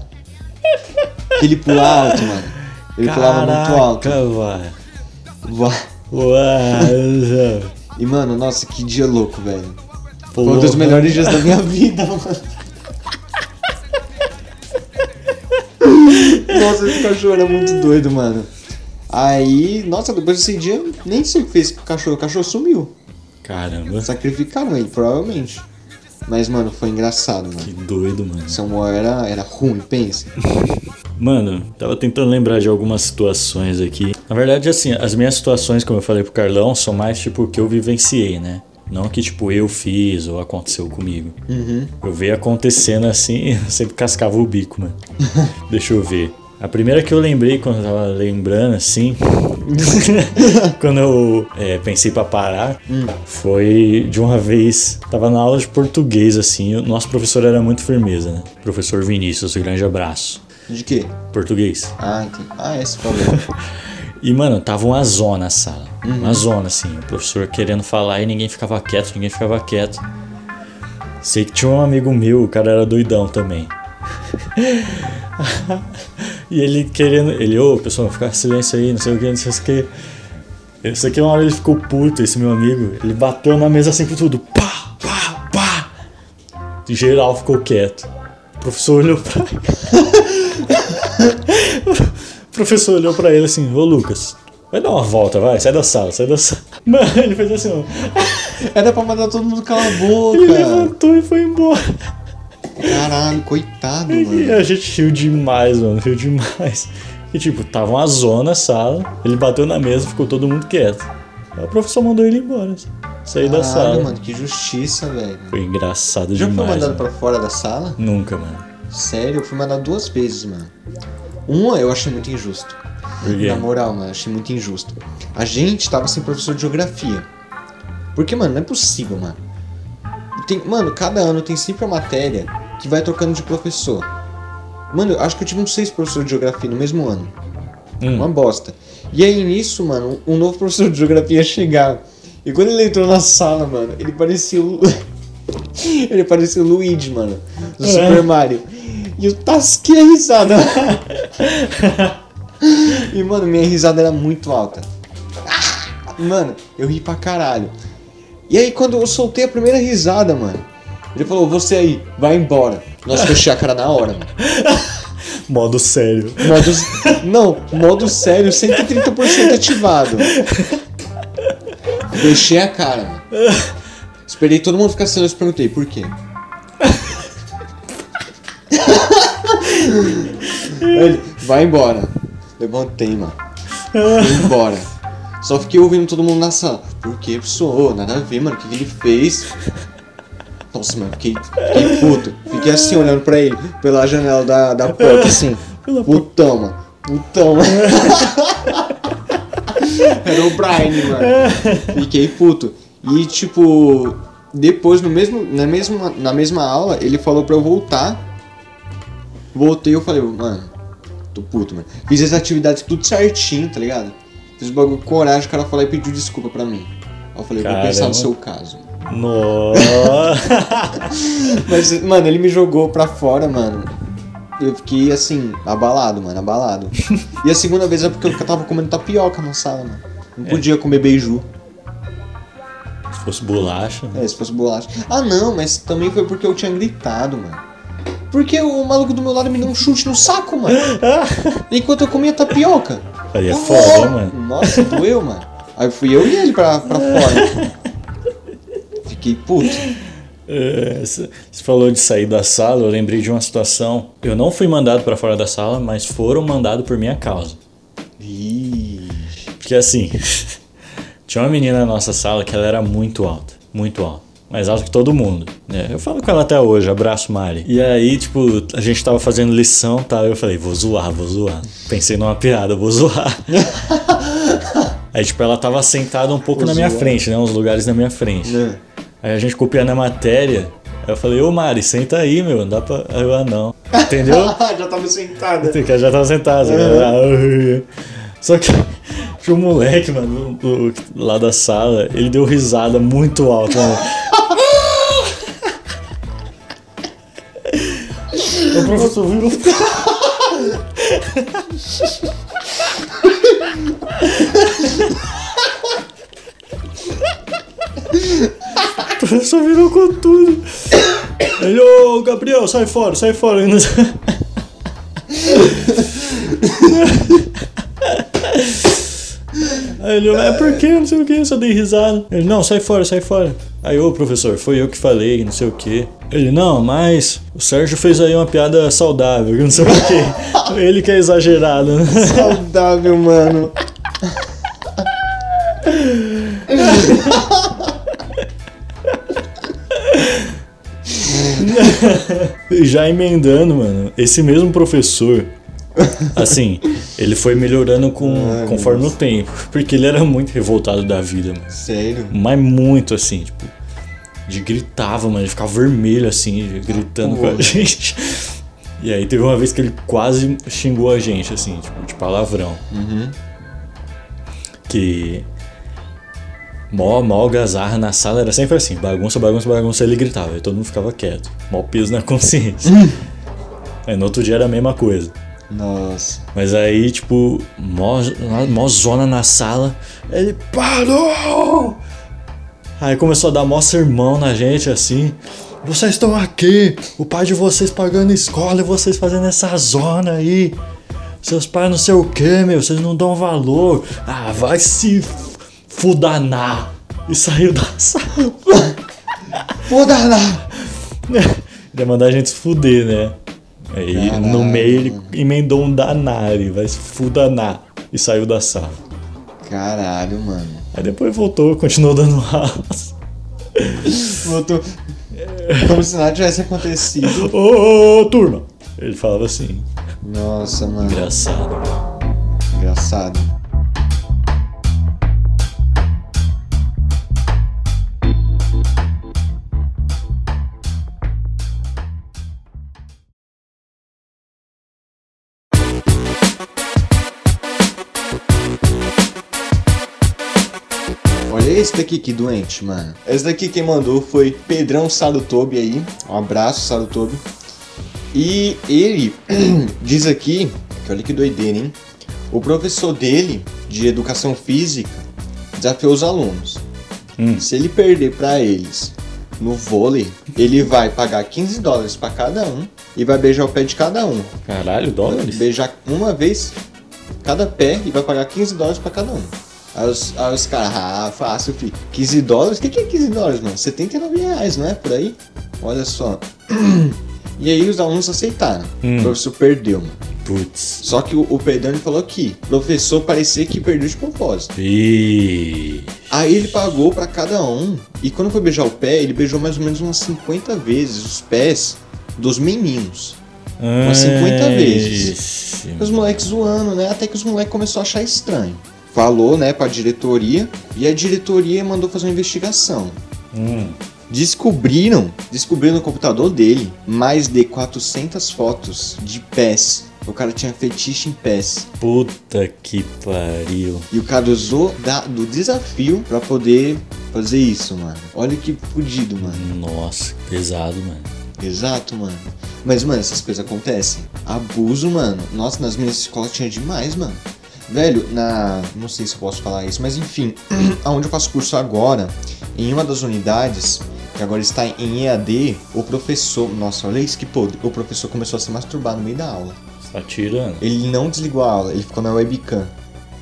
Ele pula alto, mano. Ele pulava muito alto. Caraca. Uau. E, mano, nossa, que dia louco, velho. Foi um dos melhores dias da minha vida, mano. Nossa, esse cachorro era muito doido, mano. Aí, nossa, depois desse dia, nem sei o que fez com o cachorro. O cachorro sumiu. Caramba. Sacrificaram ele, provavelmente. Mas, mano, foi engraçado, mano. Que doido, mano. Samuel era, era ruim, pensa. Mano, tava tentando lembrar de algumas situações aqui. Na verdade, assim, as minhas situações, como eu falei pro Carlão, são mais tipo o que eu vivenciei, né? Não que, tipo, eu fiz ou aconteceu comigo. Eu vi acontecendo assim, eu sempre cascava o bico, mano. Deixa eu ver. A primeira que eu lembrei quando eu tava lembrando, assim, quando eu é, pensei pra parar, foi de uma vez, tava na aula de português, assim, o nosso professor era muito firmeza, né? Professor Vinícius, um grande abraço. De quê? Português. Ah, entendi. Ah, esse problema. E, mano, tava uma zona a sala. Uma zona, assim. O professor querendo falar e ninguém ficava quieto, ninguém ficava quieto. Sei que tinha um amigo meu, o cara era doidão também. e ele querendo. Ele, ô, pessoal, ficar silêncio aí, não sei o que, não sei o que. Esse aqui uma hora ele ficou puto, esse meu amigo. Ele bateu na mesa assim com tudo. Pá, pá, pá. E geral ficou quieto. O professor olhou pra O professor olhou pra ele assim, ô Lucas, vai dar uma volta, vai, sai da sala, sai da sala. Mano, ele fez assim, ó. Era pra mandar todo mundo calar a Ele boca. levantou e foi embora. Caralho, coitado, E mano. a gente riu demais, mano, riu demais. E tipo, tava uma zona a sala, ele bateu na mesa ficou todo mundo quieto. Aí o professor mandou ele embora, assim, sair da sala. mano, que justiça, velho. Foi engraçado Já foi demais. mandado mano. pra fora da sala? Nunca, mano. Sério, eu fui mandado duas vezes, mano. Uma eu achei muito injusto. Por quê? Na moral, mano, achei muito injusto. A gente tava sem professor de geografia. Porque, mano, não é possível, mano. Tem, mano, cada ano tem sempre a matéria que vai trocando de professor. Mano, eu acho que eu tive uns seis professores de geografia no mesmo ano. Hum. Uma bosta. E aí nisso, mano, um novo professor de geografia ia chegar. E quando ele entrou na sala, mano, ele parecia o. Ele parecia o Luigi, mano. Do Super Mario. E eu tasquei a risada. e, mano, minha risada era muito alta. Ah! Mano, eu ri pra caralho. E aí, quando eu soltei a primeira risada, mano, ele falou: Você aí, vai embora. Nós fechei a cara na hora, mano. Modo sério. Modo. Não, modo sério, 130% ativado. Fechei a cara, mano. Esperei todo mundo ficar silêncio e perguntei: Por quê? Ele, vai embora. Levantei, mano. Fui embora. Só fiquei ouvindo todo mundo na sala. Por que, pessoa? Nada a ver, mano. O que, que ele fez? Nossa, mano, fiquei, fiquei puto. Fiquei assim, olhando pra ele, pela janela da, da porta, assim. Putão, mano. Putão, mano. Era o Brian, mano. Fiquei puto. E, tipo, depois, no mesmo, na, mesma, na mesma aula, ele falou pra eu voltar. Voltei e eu falei, mano, tô puto, mano. Fiz as atividades tudo certinho, tá ligado? Fiz bagulho coragem, o cara falou e pediu desculpa pra mim. Aí eu falei, vou pensar Caramba. no seu caso. Nossa. Mas, mano, ele me jogou pra fora, mano. Eu fiquei, assim, abalado, mano, abalado. E a segunda vez é porque eu tava comendo tapioca na sala, mano. Não podia comer beiju. Se fosse bolacha. É, se fosse bolacha. Ah, não, mas também foi porque eu tinha gritado, mano. Porque o maluco do meu lado me deu um chute no saco, mano. Enquanto eu comia tapioca. Aí é foda, mano. Nossa, doeu, mano. Aí fui eu e ele pra, pra fora. Fiquei puto. É, Você você falou de sair da sala, eu lembrei de uma situação. Eu não fui mandado pra fora da sala, mas foram mandados por minha causa. Ixi. Porque assim, tinha uma menina na nossa sala que ela era muito alta, muito alta. Mais alta que todo mundo. né? Eu falo com ela até hoje, abraço Mari. E aí, tipo, a gente tava fazendo lição tá? Eu falei, vou zoar, vou zoar. Pensei numa piada, vou zoar. aí, tipo, ela tava sentada um pouco Vou na minha zoar. frente, né? Uns lugares na minha frente. É. Aí a gente copiando a matéria. Aí eu falei, ô Mari, senta aí, meu. Não dá pra. Aí eu, ah, não. Entendeu? Já tava sentada. Já tava sentado. assim, né? Só que tinha um moleque, mano, do- do- lá da sala, ele deu risada muito alta, mano. O professor virou. O professor virou com tudo. Ele, ô Gabriel, sai fora, sai fora. Aí ele, é por que? Não sei o que, eu só dei risada. Ele, não, sai fora, sai fora. Aí, ô professor, foi eu que falei, não sei o que. Ele, não, mas o Sérgio fez aí uma piada saudável, não sei o que. Ele que é exagerado, né? Saudável, mano. Já emendando, mano, esse mesmo professor, assim, ele foi melhorando com, conforme o tempo. Porque ele era muito revoltado da vida, mano. Sério? Mas muito assim, tipo, de gritava, mano, ele ficava vermelho assim, gritando com a gente. E aí teve uma vez que ele quase xingou a gente, assim, tipo, de palavrão. Que. Mó, mó algazarra na sala era sempre assim, bagunça, bagunça, bagunça, ele gritava, e todo mundo ficava quieto. Mó peso na consciência. aí no outro dia era a mesma coisa. Nossa. Mas aí, tipo, mó, mó zona na sala. Ele parou! Aí começou a dar mó sermão na gente, assim. Vocês estão aqui, o pai de vocês pagando escola e vocês fazendo essa zona aí. Seus pais não sei o que, meu, vocês não dão valor. Ah, vai se fudanar. E saiu da sala. Lá. Ia mandar a gente se fuder, né? Aí no meio ele emendou um danari, vai se fudanar. E saiu da sala. Caralho, mano. Aí depois voltou, continuou dando aula. Voltou. Como se nada tivesse acontecido. Ô, ô, turma! Ele falava assim, Nossa, mano. engraçado. Engraçado. Esse daqui que doente, mano. Esse daqui quem mandou foi Pedrão Sarutobi aí. Um abraço, Sarutobi. E ele diz aqui, que olha que doideira, hein? O professor dele, de educação física, desafiou os alunos. Hum. Se ele perder pra eles no vôlei, ele vai pagar 15 dólares pra cada um e vai beijar o pé de cada um. Caralho, dólares? Beijar uma vez cada pé e vai pagar 15 dólares pra cada um. Aí os, aí os caras, ah, fácil, filho. 15 dólares? O que, que é 15 dólares, mano? 79 reais, não é? Por aí? Olha só. E aí os alunos aceitaram. Hum. O professor perdeu, mano. Putz. Só que o, o falou que o professor parecia que perdeu de propósito. E... Aí ele pagou pra cada um. E quando foi beijar o pé, ele beijou mais ou menos umas 50 vezes os pés dos meninos. Umas 50 vezes. Os moleques zoando, né? Até que os moleques começaram a achar estranho. Falou, né, pra diretoria. E a diretoria mandou fazer uma investigação. Hum. Descobriram, descobriram no computador dele mais de 400 fotos de pés. O cara tinha fetiche em pés. Puta que pariu. E o cara usou da- do desafio pra poder fazer isso, mano. Olha que fudido, mano. Nossa, que pesado, mano. Exato, mano. Mas, mano, essas coisas acontecem. Abuso, mano. Nossa, nas minhas escolas tinha demais, mano. Velho, na. Não sei se eu posso falar isso, mas enfim, aonde eu faço curso agora, em uma das unidades, que agora está em EAD, o professor. Nossa, olha isso que podre. O professor começou a se masturbar no meio da aula. Você tá tirando? Ele não desligou a aula, ele ficou na webcam.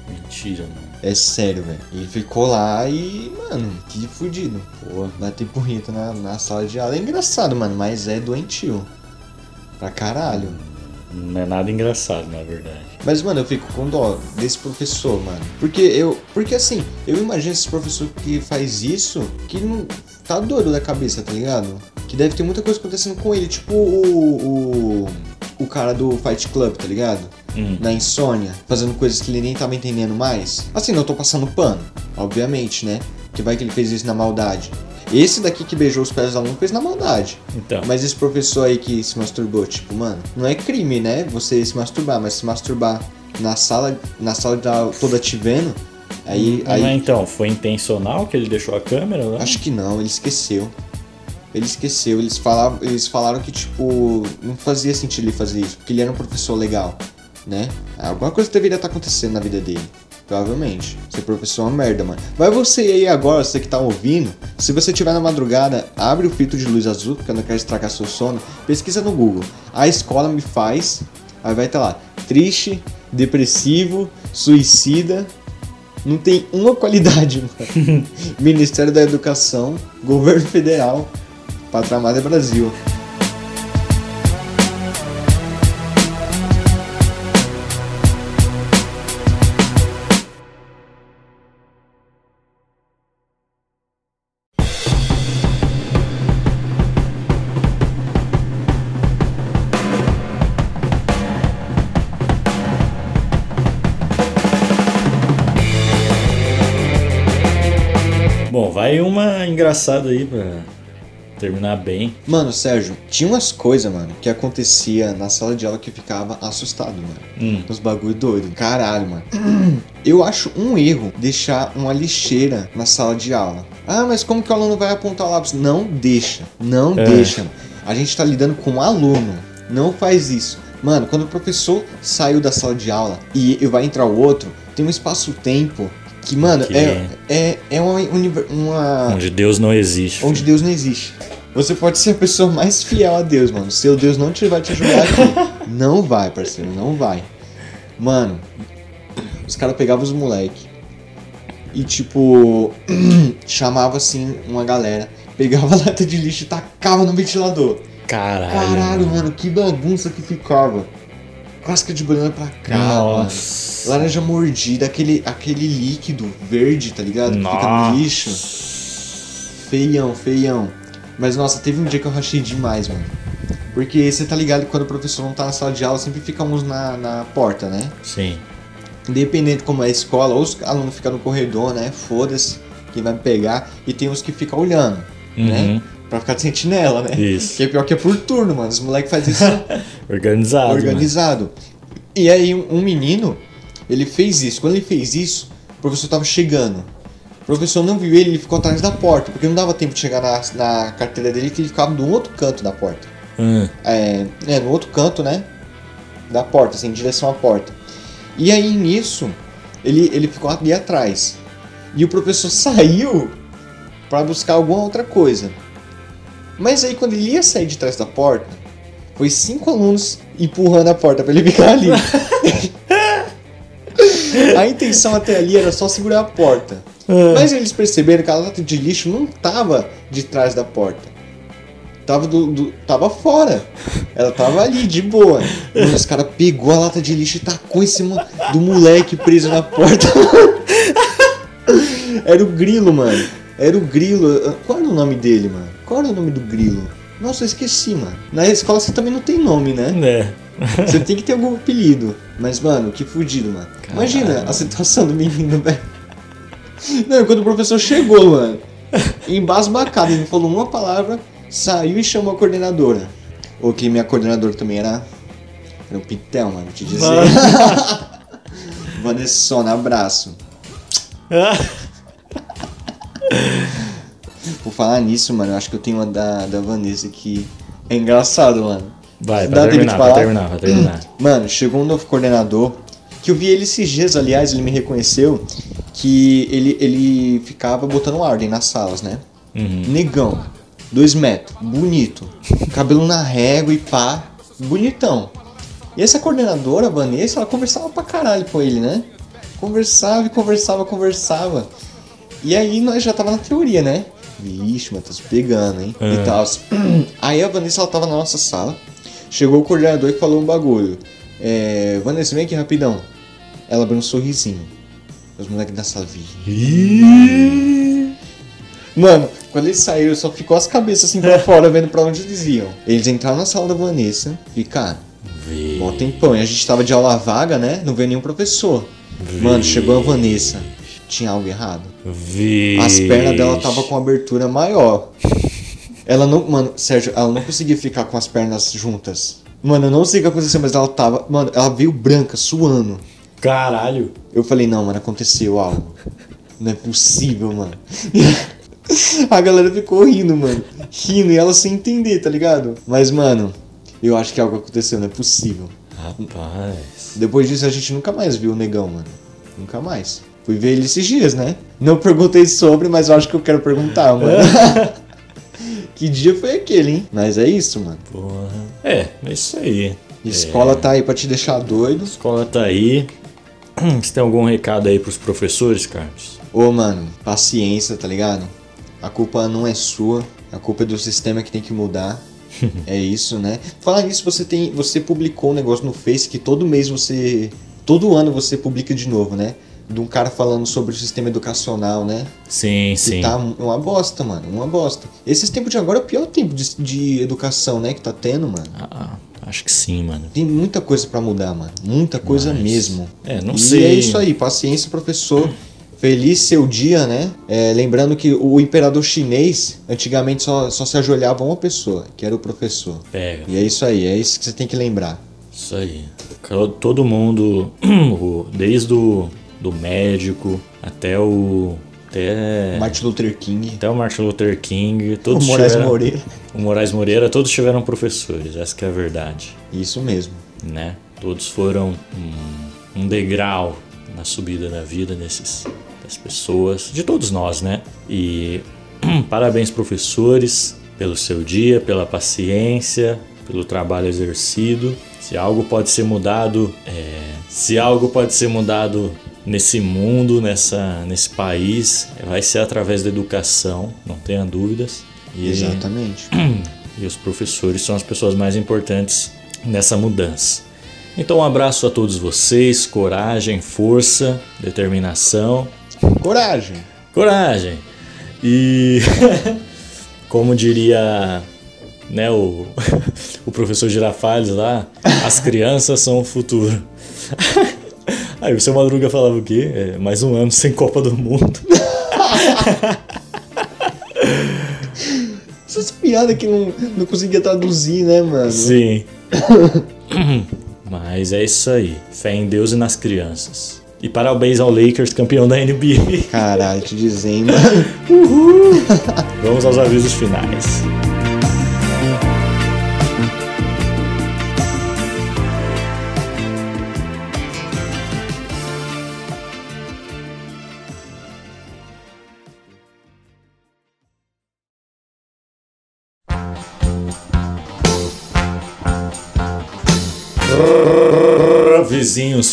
Mentira, mano. É sério, velho. Ele ficou lá e, mano, que fudido. Pô. Bater punheta na, na sala de aula é engraçado, mano, mas é doentio. Pra caralho. Não é nada engraçado, na verdade. Mas, mano, eu fico com dó desse professor, mano. Porque eu. Porque assim, eu imagino esse professor que faz isso que não. Tá doido da cabeça, tá ligado? Que deve ter muita coisa acontecendo com ele. Tipo o. O, o cara do Fight Club, tá ligado? Hum. Na insônia, fazendo coisas que ele nem tava entendendo mais. Assim, não tô passando pano, obviamente, né? Que vai que ele fez isso na maldade. Esse daqui que beijou os pés dos alunos fez na maldade. Então. Mas esse professor aí que se masturbou, tipo, mano, não é crime, né? Você se masturbar, mas se masturbar na sala, na sala toda te vendo, aí, Mas aí então, foi intencional que ele deixou a câmera lá? acho que não, ele esqueceu. Ele esqueceu, eles falavam, eles falaram que tipo, não fazia sentido ele fazer isso, porque ele era um professor legal, né? Alguma coisa deveria estar acontecendo na vida dele. Provavelmente. Ser professor é uma merda, mano. Vai você aí agora, você que tá ouvindo. Se você tiver na madrugada, abre o filtro de luz azul, porque eu não quero estragar seu sono. Pesquisa no Google. A escola me faz. Aí vai estar lá. Triste, depressivo, suicida. Não tem uma qualidade, mano. Ministério da Educação, Governo Federal, Patramada Brasil. Uma engraçada aí pra terminar bem. Mano, Sérgio, tinha umas coisas, mano, que acontecia na sala de aula que eu ficava assustado, mano. Hum. Uns bagulho doido. Caralho, mano. Eu acho um erro deixar uma lixeira na sala de aula. Ah, mas como que o aluno vai apontar o lápis? Não deixa. Não É. deixa. A gente tá lidando com um aluno. Não faz isso. Mano, quando o professor saiu da sala de aula e e vai entrar o outro, tem um espaço-tempo que, mano, Que- é, é, é uma, uma, Onde Deus não existe. onde Deus não existe. Você pode ser a pessoa mais fiel a Deus, mano. Se o Deus não te vai te ajudar aqui, não vai, parceiro, não vai. Mano, os caras pegavam os moleque e tipo chamava assim uma galera, pegava a lata de lixo e tacava no ventilador. Caralho. Caralho, mano, que bagunça que ficava. Casca de banana pra cá, mano. Nossa. Laranja mordida, aquele, aquele líquido verde, tá ligado? Que fica no lixo. Feião, feião. Mas nossa, teve um dia que eu rachei demais, mano. Porque você tá ligado que quando o professor não tá na sala de aula, sempre fica uns na, na porta, né? Sim. Independente como é a escola, ou os alunos ficam no corredor, né? Foda-se, quem vai me pegar. E tem uns que ficam olhando, né? Pra ficar de sentinela, né? Isso. Que é pior que é por turno, mano. Os moleques fazem isso Organizado. mano. organizado. E aí um menino, ele fez isso. Quando ele fez isso, o professor tava chegando. professor não viu ele, ele ficou atrás da porta, porque não dava tempo de chegar na, na carteira dele, que ele ficava do outro canto da porta. Hum, É, é, no outro canto, né? Da porta, assim, em direção à porta. E aí nisso, ele, ele ficou ali atrás. E o professor saiu para buscar alguma outra coisa. Mas aí quando ele ia sair de trás da porta, foi cinco alunos empurrando a porta para ele ficar ali. a intenção até ali era só segurar a porta. Mas eles perceberam que a lata de lixo não tava de trás da porta. Tava, do, do- tava fora. Ela tava ali, de boa. Os caras pegou a lata de lixo e tacou em cima do moleque preso na porta. Era o grilo, mano. Era o grilo. Qual era o nome dele, mano? Qual era o nome do grilo? Nossa, eu esqueci, mano. Na escola você também não tem nome, né? né? Você tem que ter algum apelido. Mas, mano, que fudido, mano. Imagina a situação do menino, velho. Não, quando o professor chegou, mano, embasbacado, ele não falou uma palavra, saiu e chamou a coordenadora. Ou que minha coordenadora também era. Era um pitel, mano, vou te dizer. Vanessona, abraço. Por falar nisso, mano, eu acho que eu tenho uma da, da Vanessa que é engraçado, mano. Vai, Dá vai tempo de terminar, vai terminar, vai terminar. Mano, chegou um novo coordenador, que eu vi ele esses dias, aliás, ele me reconheceu, que ele, ele ficava botando ordem nas salas, né? Uhum. Negão, dois metros, bonito, cabelo na régua e pá, bonitão. E essa coordenadora, a Vanessa, ela conversava pra caralho com ele, né? Conversava e conversava, conversava. E aí nós já tava na teoria, né? Vixe, mas tá se pegando, hein? É. E tal. Aí a Vanessa, ela tava na nossa sala. Chegou o coordenador e falou um bagulho. É, Vanessa, vem aqui rapidão. Ela abriu um sorrisinho. Os moleques da sala viram. Mano, quando eles saíram, só ficou as cabeças assim pra fora, vendo pra onde eles iam. Eles entraram na sala da Vanessa e, cara, mó tempão. E a gente tava de aula vaga, né? Não veio nenhum professor. Mano, chegou a Vanessa. Tinha algo errado. Vixe. As pernas dela tava com abertura maior. Ela não. Mano, Sérgio, ela não conseguia ficar com as pernas juntas. Mano, eu não sei o que aconteceu, mas ela tava. Mano, ela veio branca, suando. Caralho. Eu falei, não, mano, aconteceu algo. Não é possível, mano. A galera ficou rindo, mano. Rindo e ela sem entender, tá ligado? Mas, mano, eu acho que algo aconteceu, não é possível. Rapaz. Depois disso a gente nunca mais viu o negão, mano. Nunca mais. Fui ver ele esses dias, né? Não perguntei sobre, mas eu acho que eu quero perguntar, mano. que dia foi aquele, hein? Mas é isso, mano. Porra. É, é isso aí. Escola tá aí pra te deixar doido. Escola tá aí. Você tem algum recado aí pros professores, Carlos? Ô, mano, paciência, tá ligado? A culpa não é sua, a culpa é do sistema que tem que mudar. é isso, né? Falar nisso, você tem, você publicou um negócio no Face que todo mês você, todo ano você publica de novo, né? De um cara falando sobre o sistema educacional, né? Sim, Que sim. tá uma bosta, mano, uma bosta. Esses tempos de agora é o pior tempo de, de educação, né, que tá tendo, mano. Ah, acho que sim, mano. Tem muita coisa pra mudar, mano. Muita coisa Mas- mesmo. É, não e sei. é isso aí, paciência, professor. Feliz seu dia, né? É, lembrando que o imperador chinês, antigamente só, só se ajoelhava uma pessoa, que era o professor. Pega. E é isso aí, é isso que você tem que lembrar. Isso aí. Todo mundo, desde o do médico até o. Até, Martin Luther King, até o Martin Luther King. o Todos Moraes tiveram, Moreira. O Moraes Moreira, todos tiveram professores, essa que é a verdade. Isso mesmo. né? Todos foram um, um degrau na subida da vida desses das pessoas, de todos nós, né? E parabéns professores pelo seu dia, pela paciência, pelo trabalho exercido. Se algo pode ser mudado, é, se algo pode ser mudado nesse mundo, nessa, nesse país, vai ser através da educação, não tenha dúvidas. E Exatamente. e os professores são as pessoas mais importantes nessa mudança. Então, um abraço a todos vocês, coragem, força, determinação, Coragem. coragem. E como diria né, o, o professor Girafales lá, as crianças são o futuro. Aí o seu Madruga falava o quê? É, mais um ano sem Copa do Mundo. Essas piadas que não, não conseguia traduzir, né, mano? Sim. Mas é isso aí. Fé em Deus e nas crianças. E parabéns ao Lakers, campeão da NBA. Caralho, te dizendo. Vamos aos avisos finais.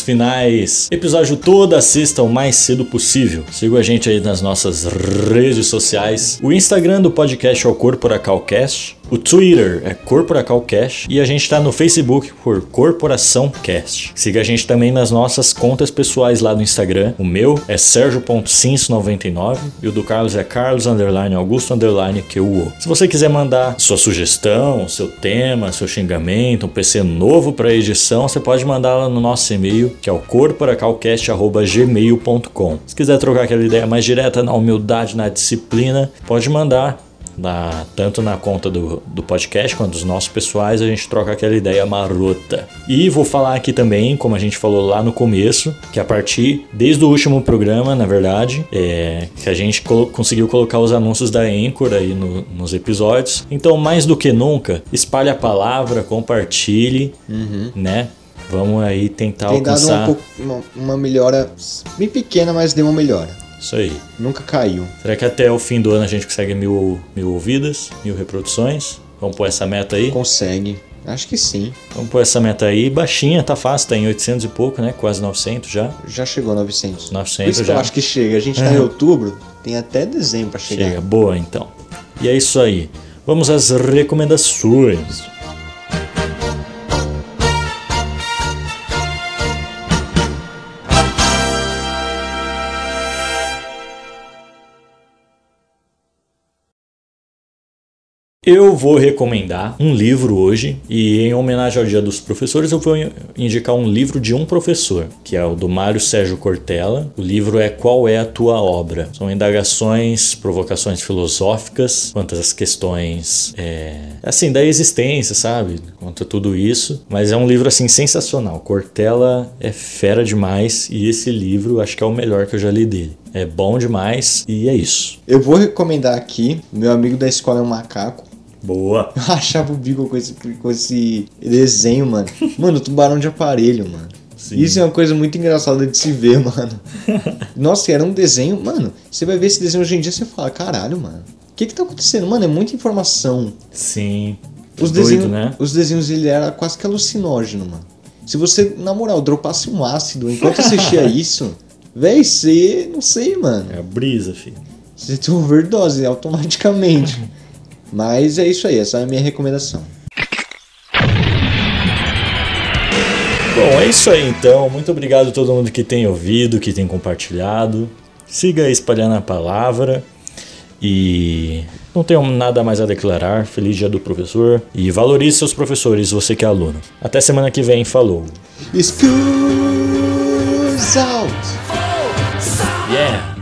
Finais. Episódio toda sexta o mais cedo possível. Siga a gente aí nas nossas redes sociais. O Instagram do podcast é o CorporacalCast. O Twitter é CorporacalCast. E a gente tá no Facebook por Corporação Cast. Siga a gente também nas nossas contas pessoais lá no Instagram. O meu é Sergio.cins99 e o do Carlos é Carlos Augusto Underline. Se você quiser mandar sua sugestão, seu tema, seu xingamento, um PC novo para edição, você pode mandar lá no nosso e-mail, que é o corporacalcast.gmail.com. Se quiser trocar aquela ideia mais direta na humildade, na disciplina, pode mandar. Na, tanto na conta do, do podcast quanto dos nossos pessoais, a gente troca aquela ideia marota. E vou falar aqui também, como a gente falou lá no começo, que a partir, desde o último programa, na verdade, é, que a gente colo- conseguiu colocar os anúncios da Anchor aí no- nos episódios. Então, mais do que nunca, espalhe a palavra, compartilhe, né? Vamos aí tentar Tem dado alcançar. um pouco, uma, uma melhora bem pequena, mas deu uma melhora. Isso aí. Nunca caiu. Será que até o fim do ano a gente consegue mil, mil ouvidas, mil reproduções? Vamos pôr essa meta aí? Consegue. Acho que sim. Vamos pôr essa meta aí. Baixinha, tá fácil, tá em 800 e pouco, né? Quase 900 já. Já chegou a 900. 900 Por isso que já. eu acho que chega. A gente tá em outubro, tem até dezembro pra chegar. Chega, boa então. E é isso aí. Vamos às recomendações. Eu vou recomendar um livro hoje e em homenagem ao Dia dos Professores eu vou indicar um livro de um professor, que é o do Mário Sérgio Cortella. O livro é Qual é a tua obra? São indagações, provocações filosóficas quanto às questões é, assim da existência, sabe? Quanto a tudo isso. Mas é um livro assim sensacional. Cortella é fera demais e esse livro acho que é o melhor que eu já li dele. É bom demais e é isso. Eu vou recomendar aqui, meu amigo da escola é um macaco. Boa. Eu rachava o bico com esse, com esse desenho, mano. Mano, tubarão de aparelho, mano. Sim. Isso é uma coisa muito engraçada de se ver, mano. Nossa, era um desenho, mano. Você vai ver esse desenho hoje em dia e você fala, caralho, mano. O que que tá acontecendo? Mano, é muita informação. Sim. Os Doido, desenhos, né? os desenhos ele era quase que alucinógeno, mano. Se você, na moral, dropasse um ácido enquanto assistia isso, véi, você, não sei, mano. É a brisa, filho. Você tem overdose automaticamente. Mas é isso aí, essa é a minha recomendação. Bom, é isso aí então. Muito obrigado a todo mundo que tem ouvido, que tem compartilhado. Siga espalhando a palavra. E não tenho nada mais a declarar. Feliz dia do professor. E valorize seus professores, você que é aluno. Até semana que vem. Falou. School's out! Yeah!